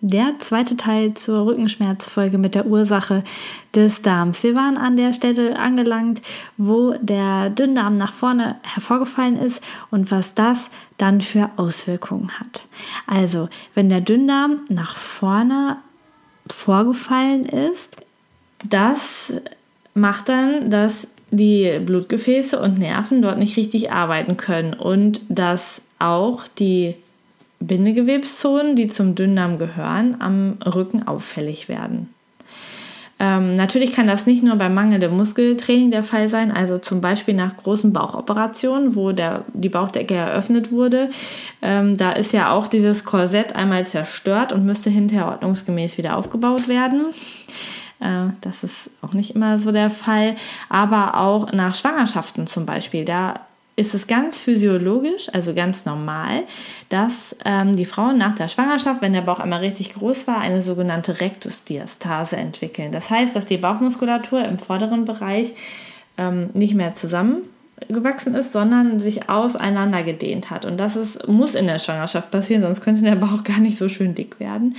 der zweite Teil zur Rückenschmerzfolge mit der Ursache des Darms. Wir waren an der Stelle angelangt, wo der Dünndarm nach vorne hervorgefallen ist und was das dann für Auswirkungen hat. Also, wenn der Dünndarm nach vorne vorgefallen ist, das macht dann, dass die Blutgefäße und Nerven dort nicht richtig arbeiten können und dass auch die Bindegewebszonen, die zum Dünndarm gehören, am Rücken auffällig werden. Ähm, natürlich kann das nicht nur bei mangelndem Muskeltraining der Fall sein, also zum Beispiel nach großen Bauchoperationen, wo der, die Bauchdecke eröffnet wurde. Ähm, da ist ja auch dieses Korsett einmal zerstört und müsste hinterher ordnungsgemäß wieder aufgebaut werden. Äh, das ist auch nicht immer so der Fall. Aber auch nach Schwangerschaften zum Beispiel, da ist es ganz physiologisch, also ganz normal, dass ähm, die Frauen nach der Schwangerschaft, wenn der Bauch einmal richtig groß war, eine sogenannte Rektusdiastase entwickeln. Das heißt, dass die Bauchmuskulatur im vorderen Bereich ähm, nicht mehr zusammengewachsen ist, sondern sich auseinander gedehnt hat. Und das ist, muss in der Schwangerschaft passieren, sonst könnte der Bauch gar nicht so schön dick werden.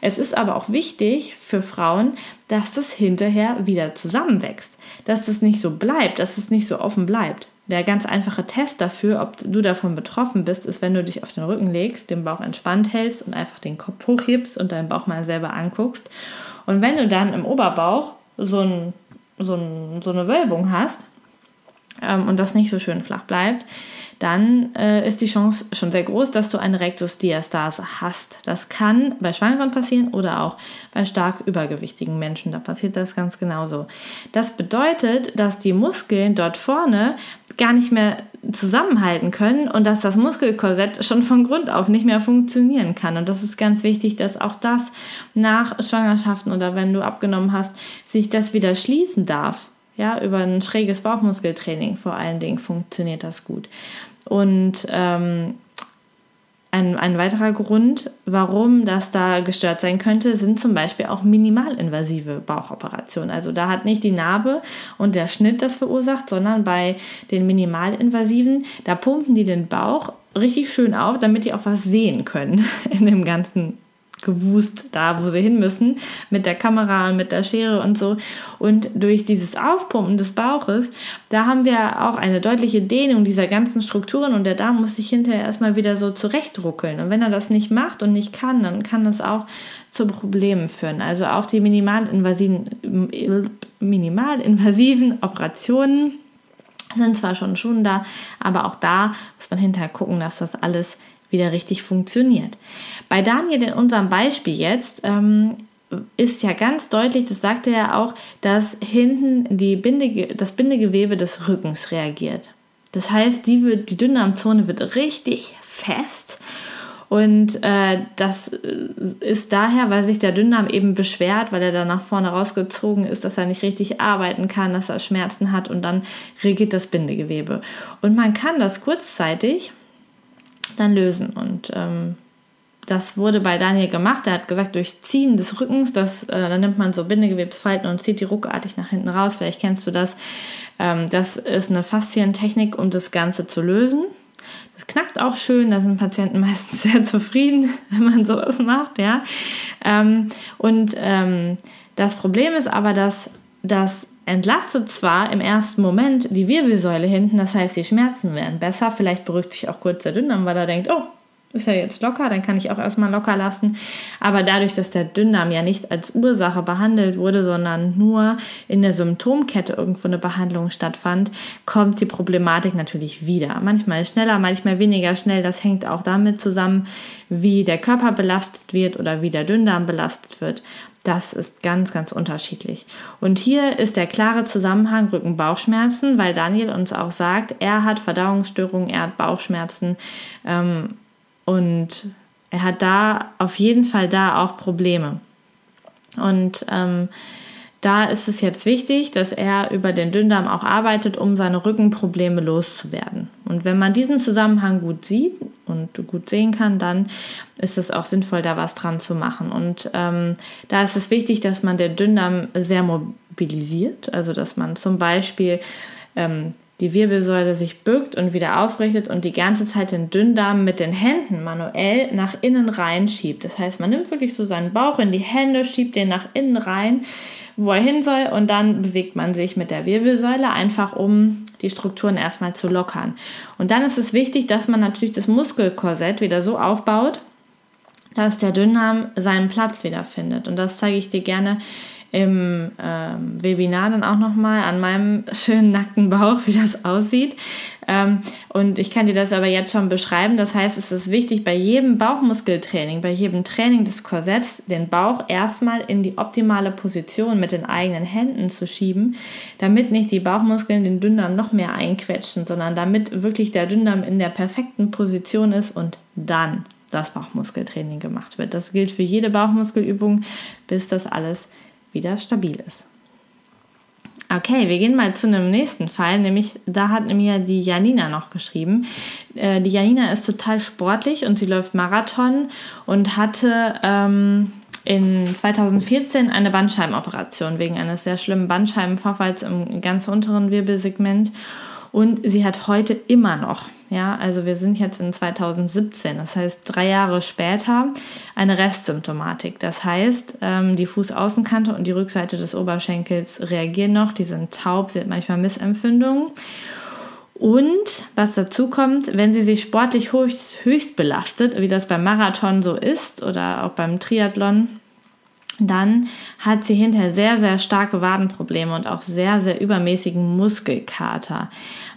Es ist aber auch wichtig für Frauen, dass das hinterher wieder zusammenwächst, dass es nicht so bleibt, dass es nicht so offen bleibt. Der ganz einfache Test dafür, ob du davon betroffen bist, ist, wenn du dich auf den Rücken legst, den Bauch entspannt hältst und einfach den Kopf hochhebst und deinen Bauch mal selber anguckst. Und wenn du dann im Oberbauch so, ein, so, ein, so eine Wölbung hast ähm, und das nicht so schön flach bleibt, dann äh, ist die Chance schon sehr groß, dass du eine Rektusdiastase hast. Das kann bei Schwangeren passieren oder auch bei stark übergewichtigen Menschen. Da passiert das ganz genauso. Das bedeutet, dass die Muskeln dort vorne gar nicht mehr zusammenhalten können und dass das Muskelkorsett schon von Grund auf nicht mehr funktionieren kann. Und das ist ganz wichtig, dass auch das nach Schwangerschaften oder wenn du abgenommen hast, sich das wieder schließen darf. Ja, über ein schräges Bauchmuskeltraining vor allen Dingen funktioniert das gut. Und ähm, ein, ein weiterer Grund, warum das da gestört sein könnte, sind zum Beispiel auch minimalinvasive Bauchoperationen. Also da hat nicht die Narbe und der Schnitt das verursacht, sondern bei den minimalinvasiven, da pumpen die den Bauch richtig schön auf, damit die auch was sehen können in dem ganzen gewust da, wo sie hin müssen, mit der Kamera und mit der Schere und so. Und durch dieses Aufpumpen des Bauches, da haben wir auch eine deutliche Dehnung dieser ganzen Strukturen und der Darm muss sich hinterher erstmal wieder so zurechtruckeln. Und wenn er das nicht macht und nicht kann, dann kann das auch zu Problemen führen. Also auch die minimalinvasiven, minimalinvasiven Operationen sind zwar schon schon da, aber auch da muss man hinterher gucken, dass das alles wieder richtig funktioniert. Bei Daniel in unserem Beispiel jetzt ähm, ist ja ganz deutlich, das sagte er auch, dass hinten die Binde, das Bindegewebe des Rückens reagiert. Das heißt, die, wird, die Dünndarmzone wird richtig fest und äh, das äh, ist daher, weil sich der Dünndarm eben beschwert, weil er da nach vorne rausgezogen ist, dass er nicht richtig arbeiten kann, dass er Schmerzen hat und dann regiert das Bindegewebe. Und man kann das kurzzeitig dann lösen. Und ähm, das wurde bei Daniel gemacht. Er hat gesagt, durch Ziehen des Rückens, das, äh, dann nimmt man so Bindegewebsfalten und zieht die ruckartig nach hinten raus. Vielleicht kennst du das. Ähm, das ist eine Faszientechnik, um das Ganze zu lösen. Das knackt auch schön, da sind Patienten meistens sehr zufrieden, wenn man sowas macht, ja. Ähm, und ähm, das Problem ist aber, dass das entlastet zwar im ersten Moment die Wirbelsäule hinten, das heißt, die Schmerzen werden besser. Vielleicht beruhigt sich auch kurz der Dünndarm, weil er denkt, oh, ist ja jetzt locker, dann kann ich auch erstmal locker lassen. Aber dadurch, dass der Dünndarm ja nicht als Ursache behandelt wurde, sondern nur in der Symptomkette irgendwo eine Behandlung stattfand, kommt die Problematik natürlich wieder. Manchmal schneller, manchmal weniger schnell. Das hängt auch damit zusammen, wie der Körper belastet wird oder wie der Dünndarm belastet wird. Das ist ganz, ganz unterschiedlich. Und hier ist der klare Zusammenhang Rücken-Bauchschmerzen, weil Daniel uns auch sagt, er hat Verdauungsstörungen, er hat Bauchschmerzen ähm, und er hat da auf jeden Fall da auch Probleme. Und ähm, da ist es jetzt wichtig, dass er über den Dünndarm auch arbeitet, um seine Rückenprobleme loszuwerden. Und wenn man diesen Zusammenhang gut sieht und gut sehen kann, dann ist es auch sinnvoll, da was dran zu machen. Und ähm, da ist es wichtig, dass man den Dünndarm sehr mobilisiert, also dass man zum Beispiel ähm, die Wirbelsäule sich bückt und wieder aufrichtet und die ganze Zeit den Dünndarm mit den Händen manuell nach innen rein schiebt. Das heißt, man nimmt wirklich so seinen Bauch in die Hände, schiebt den nach innen rein, wo er hin soll und dann bewegt man sich mit der Wirbelsäule einfach, um die Strukturen erstmal zu lockern. Und dann ist es wichtig, dass man natürlich das Muskelkorsett wieder so aufbaut, dass der Dünndarm seinen Platz wiederfindet. Und das zeige ich dir gerne im ähm, Webinar dann auch nochmal an meinem schönen nackten Bauch, wie das aussieht. Ähm, und ich kann dir das aber jetzt schon beschreiben. Das heißt, es ist wichtig, bei jedem Bauchmuskeltraining, bei jedem Training des Korsetts, den Bauch erstmal in die optimale Position mit den eigenen Händen zu schieben, damit nicht die Bauchmuskeln den Dünndarm noch mehr einquetschen, sondern damit wirklich der Dünndarm in der perfekten Position ist und dann das Bauchmuskeltraining gemacht wird. Das gilt für jede Bauchmuskelübung, bis das alles wieder stabil ist. Okay, wir gehen mal zu einem nächsten Fall, nämlich da hat mir die Janina noch geschrieben. Äh, die Janina ist total sportlich und sie läuft Marathon und hatte ähm, in 2014 eine Bandscheibenoperation wegen eines sehr schlimmen Bandscheibenvorfalls im ganz unteren Wirbelsegment. Und sie hat heute immer noch, ja, also wir sind jetzt in 2017, das heißt drei Jahre später, eine Restsymptomatik. Das heißt, ähm, die Fußaußenkante und die Rückseite des Oberschenkels reagieren noch, die sind taub, sie hat manchmal Missempfindungen. Und was dazu kommt, wenn sie sich sportlich höchst, höchst belastet, wie das beim Marathon so ist oder auch beim Triathlon, dann hat sie hinterher sehr, sehr starke Wadenprobleme und auch sehr, sehr übermäßigen Muskelkater.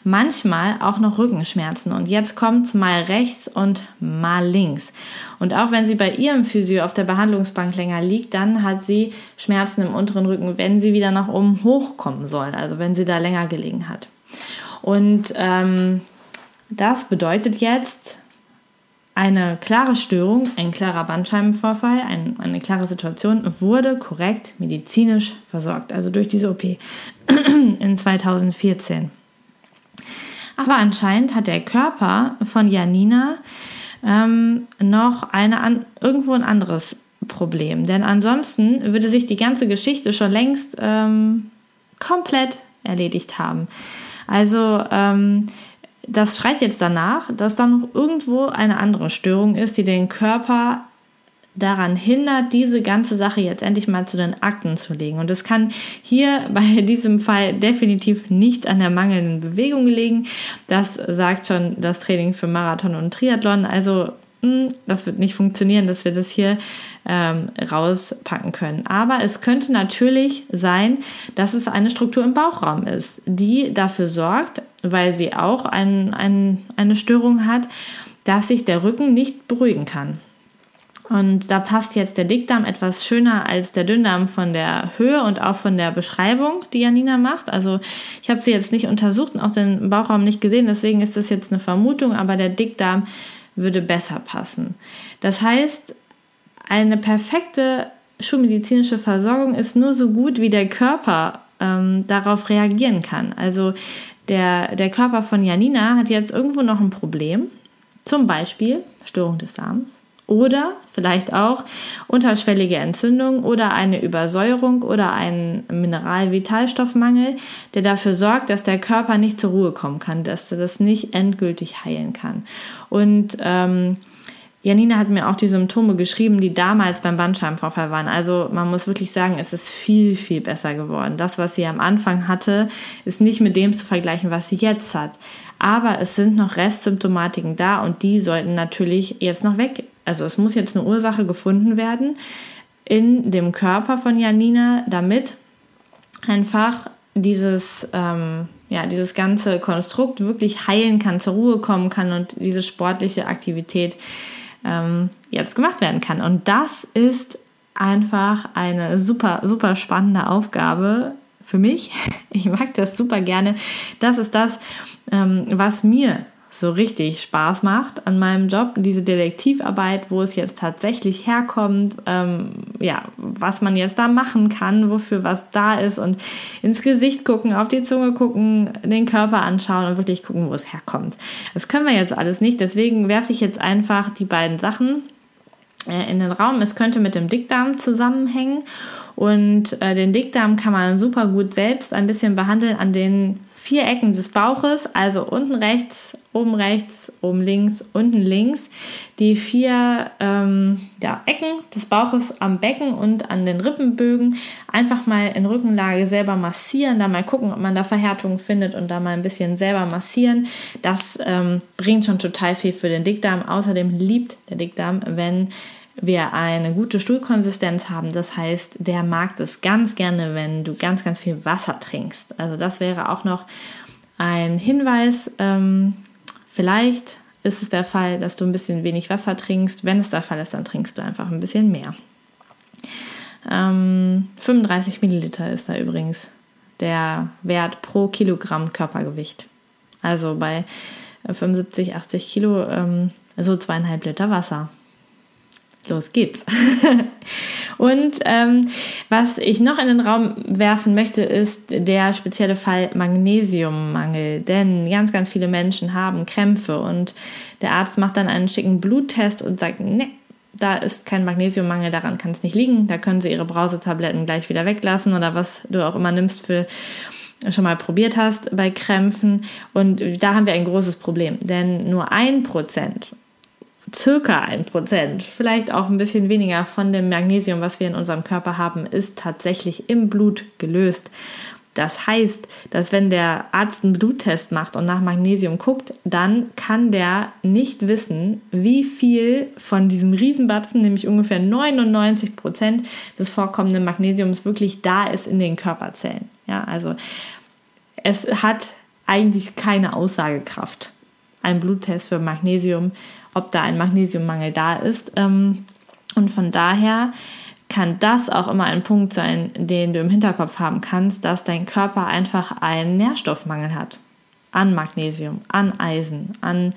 Manchmal auch noch Rückenschmerzen. Und jetzt kommt mal rechts und mal links. Und auch wenn sie bei ihrem Physio auf der Behandlungsbank länger liegt, dann hat sie Schmerzen im unteren Rücken, wenn sie wieder nach oben hochkommen soll. Also wenn sie da länger gelegen hat. Und ähm, das bedeutet jetzt, eine klare Störung, ein klarer Bandscheibenvorfall, ein, eine klare Situation wurde korrekt medizinisch versorgt, also durch diese OP in 2014. Aber anscheinend hat der Körper von Janina ähm, noch eine an, irgendwo ein anderes Problem. Denn ansonsten würde sich die ganze Geschichte schon längst ähm, komplett erledigt haben. Also ähm, das schreit jetzt danach, dass dann noch irgendwo eine andere Störung ist, die den Körper daran hindert, diese ganze Sache jetzt endlich mal zu den Akten zu legen. Und es kann hier bei diesem Fall definitiv nicht an der mangelnden Bewegung liegen. Das sagt schon das Training für Marathon und Triathlon. Also das wird nicht funktionieren, dass wir das hier ähm, rauspacken können. Aber es könnte natürlich sein, dass es eine Struktur im Bauchraum ist, die dafür sorgt, weil sie auch ein, ein, eine Störung hat, dass sich der Rücken nicht beruhigen kann. Und da passt jetzt der Dickdarm etwas schöner als der Dünndarm von der Höhe und auch von der Beschreibung, die Janina macht. Also ich habe sie jetzt nicht untersucht und auch den Bauchraum nicht gesehen, deswegen ist das jetzt eine Vermutung, aber der Dickdarm würde besser passen. Das heißt, eine perfekte schulmedizinische Versorgung ist nur so gut, wie der Körper ähm, darauf reagieren kann. Also der, der Körper von Janina hat jetzt irgendwo noch ein Problem, zum Beispiel Störung des Darms oder vielleicht auch unterschwellige Entzündung oder eine Übersäuerung oder ein Mineralvitalstoffmangel, der dafür sorgt, dass der Körper nicht zur Ruhe kommen kann, dass er das nicht endgültig heilen kann. Und ähm, Janina hat mir auch die Symptome geschrieben, die damals beim Bandscheibenvorfall waren. Also man muss wirklich sagen, es ist viel, viel besser geworden. Das, was sie am Anfang hatte, ist nicht mit dem zu vergleichen, was sie jetzt hat. Aber es sind noch Restsymptomatiken da und die sollten natürlich jetzt noch weg. Also es muss jetzt eine Ursache gefunden werden in dem Körper von Janina, damit einfach dieses, ähm, ja, dieses ganze Konstrukt wirklich heilen kann, zur Ruhe kommen kann und diese sportliche Aktivität ähm, jetzt gemacht werden kann. Und das ist einfach eine super, super spannende Aufgabe für mich. Ich mag das super gerne. Das ist das, ähm, was mir so richtig Spaß macht an meinem Job, diese Detektivarbeit, wo es jetzt tatsächlich herkommt, ähm, ja, was man jetzt da machen kann, wofür was da ist und ins Gesicht gucken, auf die Zunge gucken, den Körper anschauen und wirklich gucken, wo es herkommt. Das können wir jetzt alles nicht, deswegen werfe ich jetzt einfach die beiden Sachen äh, in den Raum. Es könnte mit dem Dickdarm zusammenhängen und äh, den Dickdarm kann man super gut selbst ein bisschen behandeln an den vier Ecken des Bauches, also unten rechts, oben rechts, oben links, unten links, die vier ähm, ja, Ecken des Bauches am Becken und an den Rippenbögen einfach mal in Rückenlage selber massieren, da mal gucken, ob man da Verhärtungen findet und da mal ein bisschen selber massieren. Das ähm, bringt schon total viel für den Dickdarm. Außerdem liebt der Dickdarm, wenn wir eine gute Stuhlkonsistenz haben. Das heißt, der mag das ganz gerne, wenn du ganz, ganz viel Wasser trinkst. Also das wäre auch noch ein Hinweis. Ähm, vielleicht ist es der Fall, dass du ein bisschen wenig Wasser trinkst. Wenn es der Fall ist, dann trinkst du einfach ein bisschen mehr. Ähm, 35 Milliliter ist da übrigens der Wert pro Kilogramm Körpergewicht. Also bei 75, 80 Kilo ähm, so zweieinhalb Liter Wasser los geht's. und ähm, was ich noch in den Raum werfen möchte, ist der spezielle Fall Magnesiummangel. Denn ganz, ganz viele Menschen haben Krämpfe und der Arzt macht dann einen schicken Bluttest und sagt, ne, da ist kein Magnesiummangel, daran kann es nicht liegen. Da können Sie Ihre Brausetabletten gleich wieder weglassen oder was du auch immer nimmst für schon mal probiert hast bei Krämpfen. Und da haben wir ein großes Problem, denn nur ein Prozent circa ein Prozent, vielleicht auch ein bisschen weniger von dem Magnesium, was wir in unserem Körper haben, ist tatsächlich im Blut gelöst. Das heißt, dass wenn der Arzt einen Bluttest macht und nach Magnesium guckt, dann kann der nicht wissen, wie viel von diesem Riesenbatzen, nämlich ungefähr 99 Prozent des vorkommenden Magnesiums wirklich da ist in den Körperzellen. Ja, also es hat eigentlich keine Aussagekraft. Ein Bluttest für Magnesium ob da ein Magnesiummangel da ist. Ähm, und von daher kann das auch immer ein Punkt sein, den du im Hinterkopf haben kannst, dass dein Körper einfach einen Nährstoffmangel hat. An Magnesium, an Eisen, an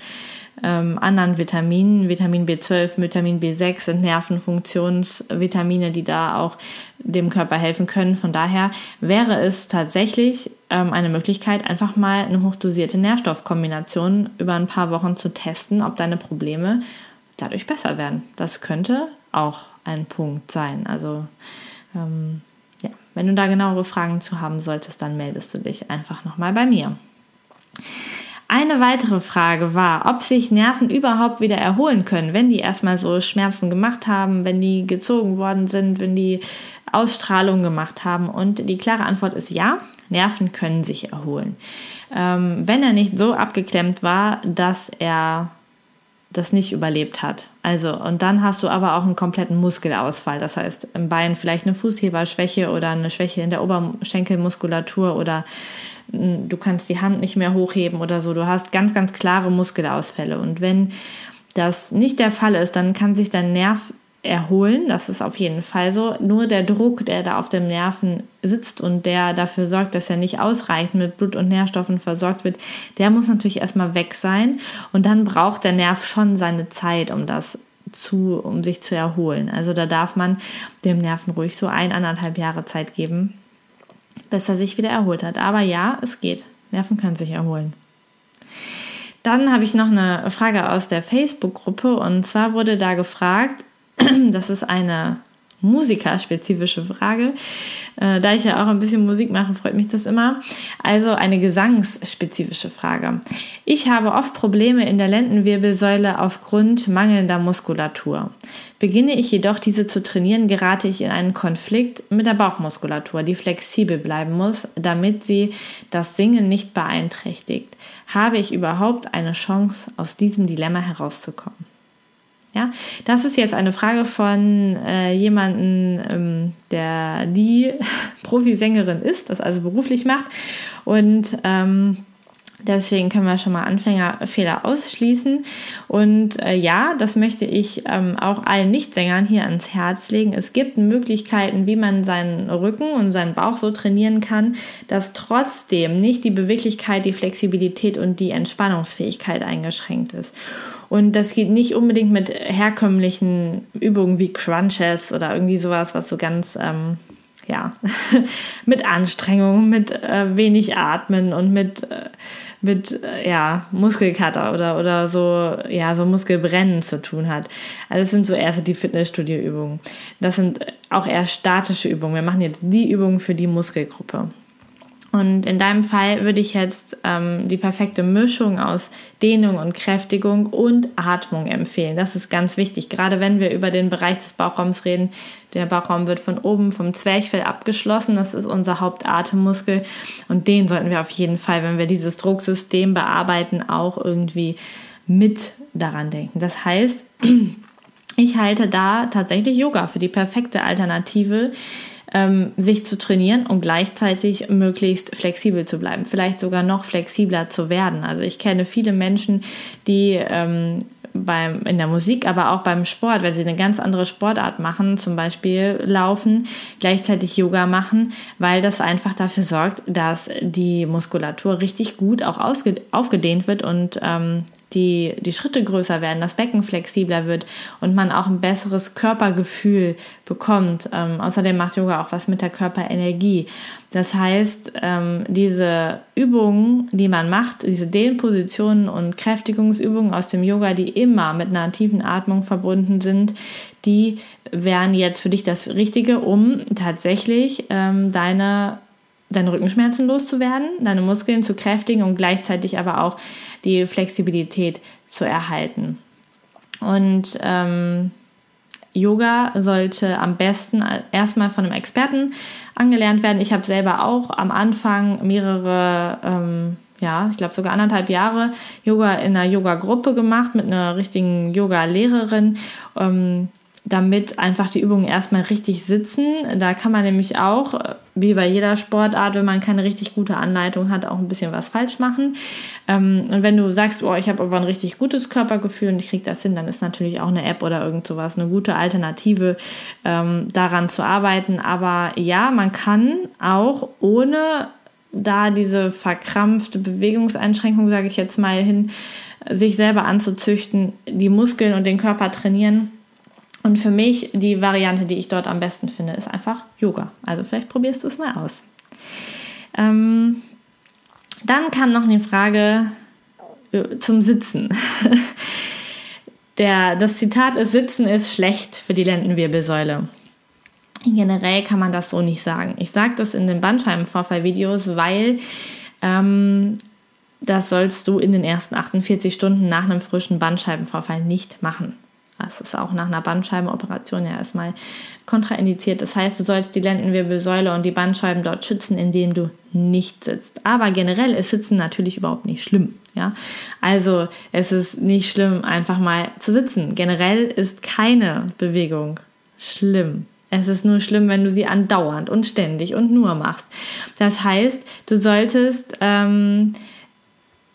ähm, anderen Vitaminen. Vitamin B12, Vitamin B6 sind Nervenfunktionsvitamine, die da auch dem Körper helfen können. Von daher wäre es tatsächlich ähm, eine Möglichkeit, einfach mal eine hochdosierte Nährstoffkombination über ein paar Wochen zu testen, ob deine Probleme dadurch besser werden. Das könnte auch ein Punkt sein. Also ähm, ja, wenn du da genauere Fragen zu haben solltest, dann meldest du dich einfach nochmal bei mir. Eine weitere Frage war, ob sich Nerven überhaupt wieder erholen können, wenn die erstmal so Schmerzen gemacht haben, wenn die gezogen worden sind, wenn die Ausstrahlung gemacht haben. Und die klare Antwort ist ja, Nerven können sich erholen. Ähm, wenn er nicht so abgeklemmt war, dass er das nicht überlebt hat. Also, und dann hast du aber auch einen kompletten Muskelausfall. Das heißt, im Bein vielleicht eine Fußheberschwäche oder eine Schwäche in der Oberschenkelmuskulatur oder hm, du kannst die Hand nicht mehr hochheben oder so. Du hast ganz, ganz klare Muskelausfälle. Und wenn das nicht der Fall ist, dann kann sich dein Nerv erholen. Das ist auf jeden Fall so. Nur der Druck, der da auf dem Nerven sitzt und der dafür sorgt, dass er nicht ausreichend mit Blut und Nährstoffen versorgt wird, der muss natürlich erstmal weg sein. Und dann braucht der Nerv schon seine Zeit, um das zu, um sich zu erholen. Also da darf man dem Nerven ruhig so ein, anderthalb Jahre Zeit geben, bis er sich wieder erholt hat. Aber ja, es geht. Nerven können sich erholen. Dann habe ich noch eine Frage aus der Facebook-Gruppe und zwar wurde da gefragt, Das ist eine musikerspezifische Frage. Äh, da ich ja auch ein bisschen Musik mache, freut mich das immer. Also eine gesangsspezifische Frage. Ich habe oft Probleme in der Lendenwirbelsäule aufgrund mangelnder Muskulatur. Beginne ich jedoch diese zu trainieren, gerate ich in einen Konflikt mit der Bauchmuskulatur, die flexibel bleiben muss, damit sie das Singen nicht beeinträchtigt. Habe ich überhaupt eine Chance, aus diesem Dilemma herauszukommen? Ja, das ist jetzt eine Frage von äh, jemanden, ähm, der die Profisängerin ist, das also beruflich macht. Und ähm, deswegen können wir schon mal Anfängerfehler ausschließen. Und äh, ja, das möchte ich ähm, auch allen Nichtsängern hier ans Herz legen. Es gibt Möglichkeiten, wie man seinen Rücken und seinen Bauch so trainieren kann, dass trotzdem nicht die Beweglichkeit, die Flexibilität und die Entspannungsfähigkeit eingeschränkt ist. Und das geht nicht unbedingt mit herkömmlichen Übungen wie Crunches oder irgendwie sowas, was so ganz, ähm, ja, mit Anstrengung, mit äh, wenig Atmen und mit, äh, mit äh, ja, Muskelkater oder, oder so, ja, so Muskelbrennen zu tun hat. Also das sind so eher so die Fitnessstudio-Übungen. Das sind auch eher statische Übungen. Wir machen jetzt die Übungen für die Muskelgruppe. Und in deinem Fall würde ich jetzt ähm, die perfekte Mischung aus Dehnung und Kräftigung und Atmung empfehlen. Das ist ganz wichtig, gerade wenn wir über den Bereich des Bauchraums reden. Der Bauchraum wird von oben vom Zwerchfell abgeschlossen. Das ist unser Hauptatemmuskel. Und den sollten wir auf jeden Fall, wenn wir dieses Drucksystem bearbeiten, auch irgendwie mit daran denken. Das heißt, ich halte da tatsächlich Yoga für die perfekte Alternative ähm, sich zu trainieren und gleichzeitig möglichst flexibel zu bleiben, vielleicht sogar noch flexibler zu werden. Also ich kenne viele Menschen, die ähm, beim, in der Musik, aber auch beim Sport, wenn sie eine ganz andere Sportart machen, zum Beispiel laufen, gleichzeitig Yoga machen, weil das einfach dafür sorgt, dass die Muskulatur richtig gut auch aufgedehnt wird und ähm, die, die Schritte größer werden, das Becken flexibler wird und man auch ein besseres Körpergefühl bekommt. Ähm, außerdem macht Yoga auch was mit der Körperenergie. Das heißt, ähm, diese Übungen, die man macht, diese Dehnpositionen und Kräftigungsübungen aus dem Yoga, die immer mit einer tiefen Atmung verbunden sind, die wären jetzt für dich das Richtige, um tatsächlich ähm, deine deine Rückenschmerzen loszuwerden, deine Muskeln zu kräftigen und gleichzeitig aber auch die Flexibilität zu erhalten. Und ähm, Yoga sollte am besten erstmal von einem Experten angelernt werden. Ich habe selber auch am Anfang mehrere, ähm, ja, ich glaube sogar anderthalb Jahre Yoga in einer Yoga-Gruppe gemacht mit einer richtigen Yoga-Lehrerin. Ähm, damit einfach die Übungen erstmal richtig sitzen. Da kann man nämlich auch, wie bei jeder Sportart, wenn man keine richtig gute Anleitung hat, auch ein bisschen was falsch machen. Ähm, und wenn du sagst, oh, ich habe aber ein richtig gutes Körpergefühl und ich kriege das hin, dann ist natürlich auch eine App oder irgend sowas eine gute Alternative, ähm, daran zu arbeiten. Aber ja, man kann auch ohne da diese verkrampfte Bewegungseinschränkung, sage ich jetzt mal hin, sich selber anzuzüchten, die Muskeln und den Körper trainieren und für mich die Variante, die ich dort am besten finde, ist einfach Yoga. Also vielleicht probierst du es mal aus. Ähm, dann kam noch eine Frage äh, zum Sitzen. Der, das Zitat ist, Sitzen ist schlecht für die Lendenwirbelsäule. Generell kann man das so nicht sagen. Ich sage das in den Bandscheibenvorfallvideos, weil ähm, das sollst du in den ersten 48 Stunden nach einem frischen Bandscheibenvorfall nicht machen. Das ist auch nach einer Bandscheibenoperation ja erstmal kontraindiziert. Das heißt, du sollst die Lendenwirbelsäule und die Bandscheiben dort schützen, indem du nicht sitzt. Aber generell ist Sitzen natürlich überhaupt nicht schlimm. Ja, also es ist nicht schlimm, einfach mal zu sitzen. Generell ist keine Bewegung schlimm. Es ist nur schlimm, wenn du sie andauernd und ständig und nur machst. Das heißt, du solltest ähm,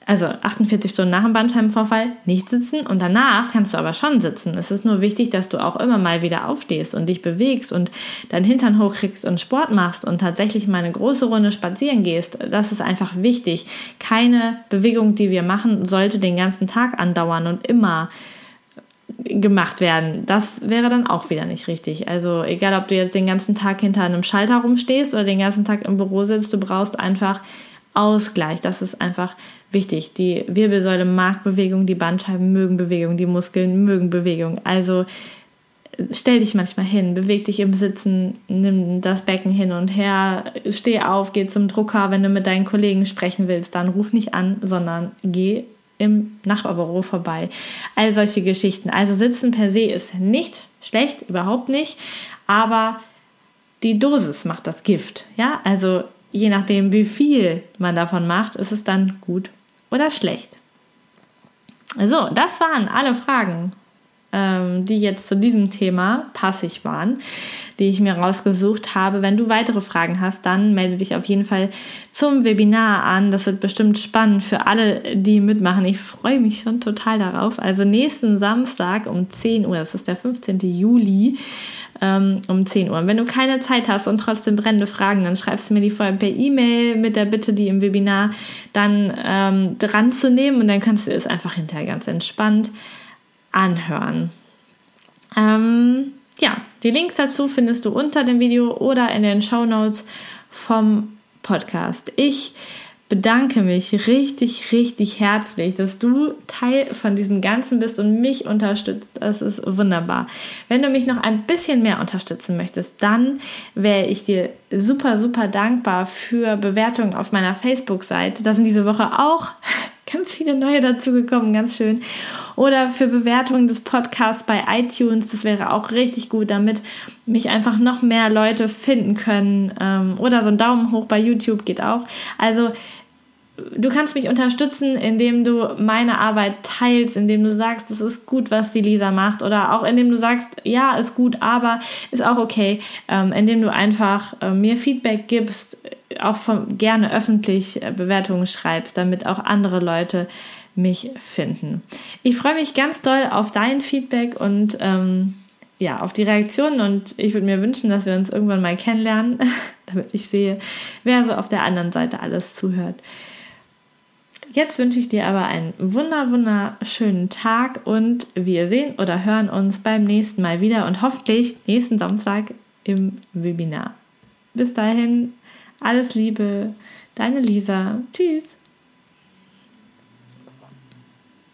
also 48 Stunden nach dem Bandscheibenvorfall nicht sitzen und danach kannst du aber schon sitzen. Es ist nur wichtig, dass du auch immer mal wieder aufstehst und dich bewegst und deinen Hintern hochkriegst und Sport machst und tatsächlich mal eine große Runde spazieren gehst. Das ist einfach wichtig. Keine Bewegung, die wir machen, sollte den ganzen Tag andauern und immer gemacht werden. Das wäre dann auch wieder nicht richtig. Also egal, ob du jetzt den ganzen Tag hinter einem Schalter rumstehst oder den ganzen Tag im Büro sitzt, du brauchst einfach Ausgleich. Das ist einfach wichtig. Die Wirbelsäule mag Bewegung, die Bandscheiben mögen Bewegung, die Muskeln mögen Bewegung. Also stell dich manchmal hin, beweg dich im Sitzen, nimm das Becken hin und her, steh auf, geh zum Drucker, wenn du mit deinen Kollegen sprechen willst, dann ruf nicht an, sondern geh im Nachbarbüro vorbei. All solche Geschichten. Also Sitzen per se ist nicht schlecht, überhaupt nicht, aber die Dosis macht das Gift. Ja, also je nachdem, wie viel man davon macht, ist es dann gut oder schlecht. So, das waren alle Fragen, ähm, die jetzt zu diesem Thema passig waren, die ich mir rausgesucht habe. Wenn du weitere Fragen hast, dann melde dich auf jeden Fall zum Webinar an. Das wird bestimmt spannend für alle, die mitmachen. Ich freue mich schon total darauf. Also nächsten Samstag um 10 Uhr, das ist der 15. Juli, ähm, um 10 Uhr. Und wenn du keine Zeit hast und trotzdem brennende Fragen, dann schreibst du mir die vorher per E-Mail mit der Bitte, die im Webinar dann ähm, dran zu nehmen und dann kannst du es einfach hinterher ganz entspannt anhören. Ähm, ja, die Links dazu findest du unter dem Video oder in den Show Notes vom Podcast. Ich bedanke mich richtig, richtig herzlich, dass du Teil von diesem Ganzen bist und mich unterstützt. Das ist wunderbar. Wenn du mich noch ein bisschen mehr unterstützen möchtest, dann wäre ich dir super, super dankbar für Bewertungen auf meiner Facebook-Seite. Da sind diese Woche auch ganz viele neue dazugekommen, ganz schön. Oder für Bewertungen des Podcasts bei iTunes, das wäre auch richtig gut, damit mich einfach noch mehr Leute finden können. Ähm, oder so ein Daumen hoch bei YouTube geht auch. Also du kannst mich unterstützen, indem du meine Arbeit teilst, indem du sagst, es ist gut, was die Lisa macht, oder auch indem du sagst, ja, ist gut, aber ist auch okay, ähm, indem du einfach äh, mir Feedback gibst, auch von, gerne öffentlich äh, Bewertungen schreibst, damit auch andere Leute mich finden. Ich freue mich ganz doll auf dein Feedback und ähm, ja, auf die Reaktionen und ich würde mir wünschen, dass wir uns irgendwann mal kennenlernen, damit ich sehe, wer so auf der anderen Seite alles zuhört. Jetzt wünsche ich dir aber einen wunder, wunderschönen Tag und wir sehen oder hören uns beim nächsten Mal wieder und hoffentlich nächsten Samstag im Webinar. Bis dahin, alles Liebe, deine Lisa. Tschüss.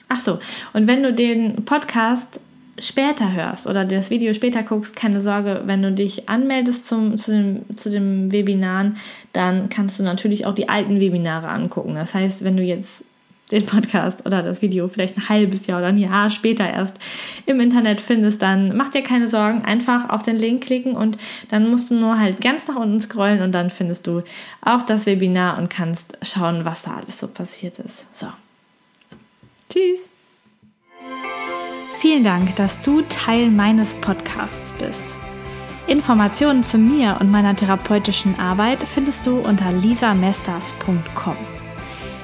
Ach so, und wenn du den Podcast später hörst oder das Video später guckst, keine Sorge, wenn du dich anmeldest zum, zu, dem, zu dem Webinaren, dann kannst du natürlich auch die alten Webinare angucken. Das heißt, wenn du jetzt den Podcast oder das Video vielleicht ein halbes Jahr oder ein Jahr später erst im Internet findest, dann mach dir keine Sorgen, einfach auf den Link klicken und dann musst du nur halt ganz nach unten scrollen und dann findest du auch das Webinar und kannst schauen, was da alles so passiert ist. So. Tschüss. Vielen Dank, dass du Teil meines Podcasts bist. Informationen zu mir und meiner therapeutischen Arbeit findest du unter lisamesters.com.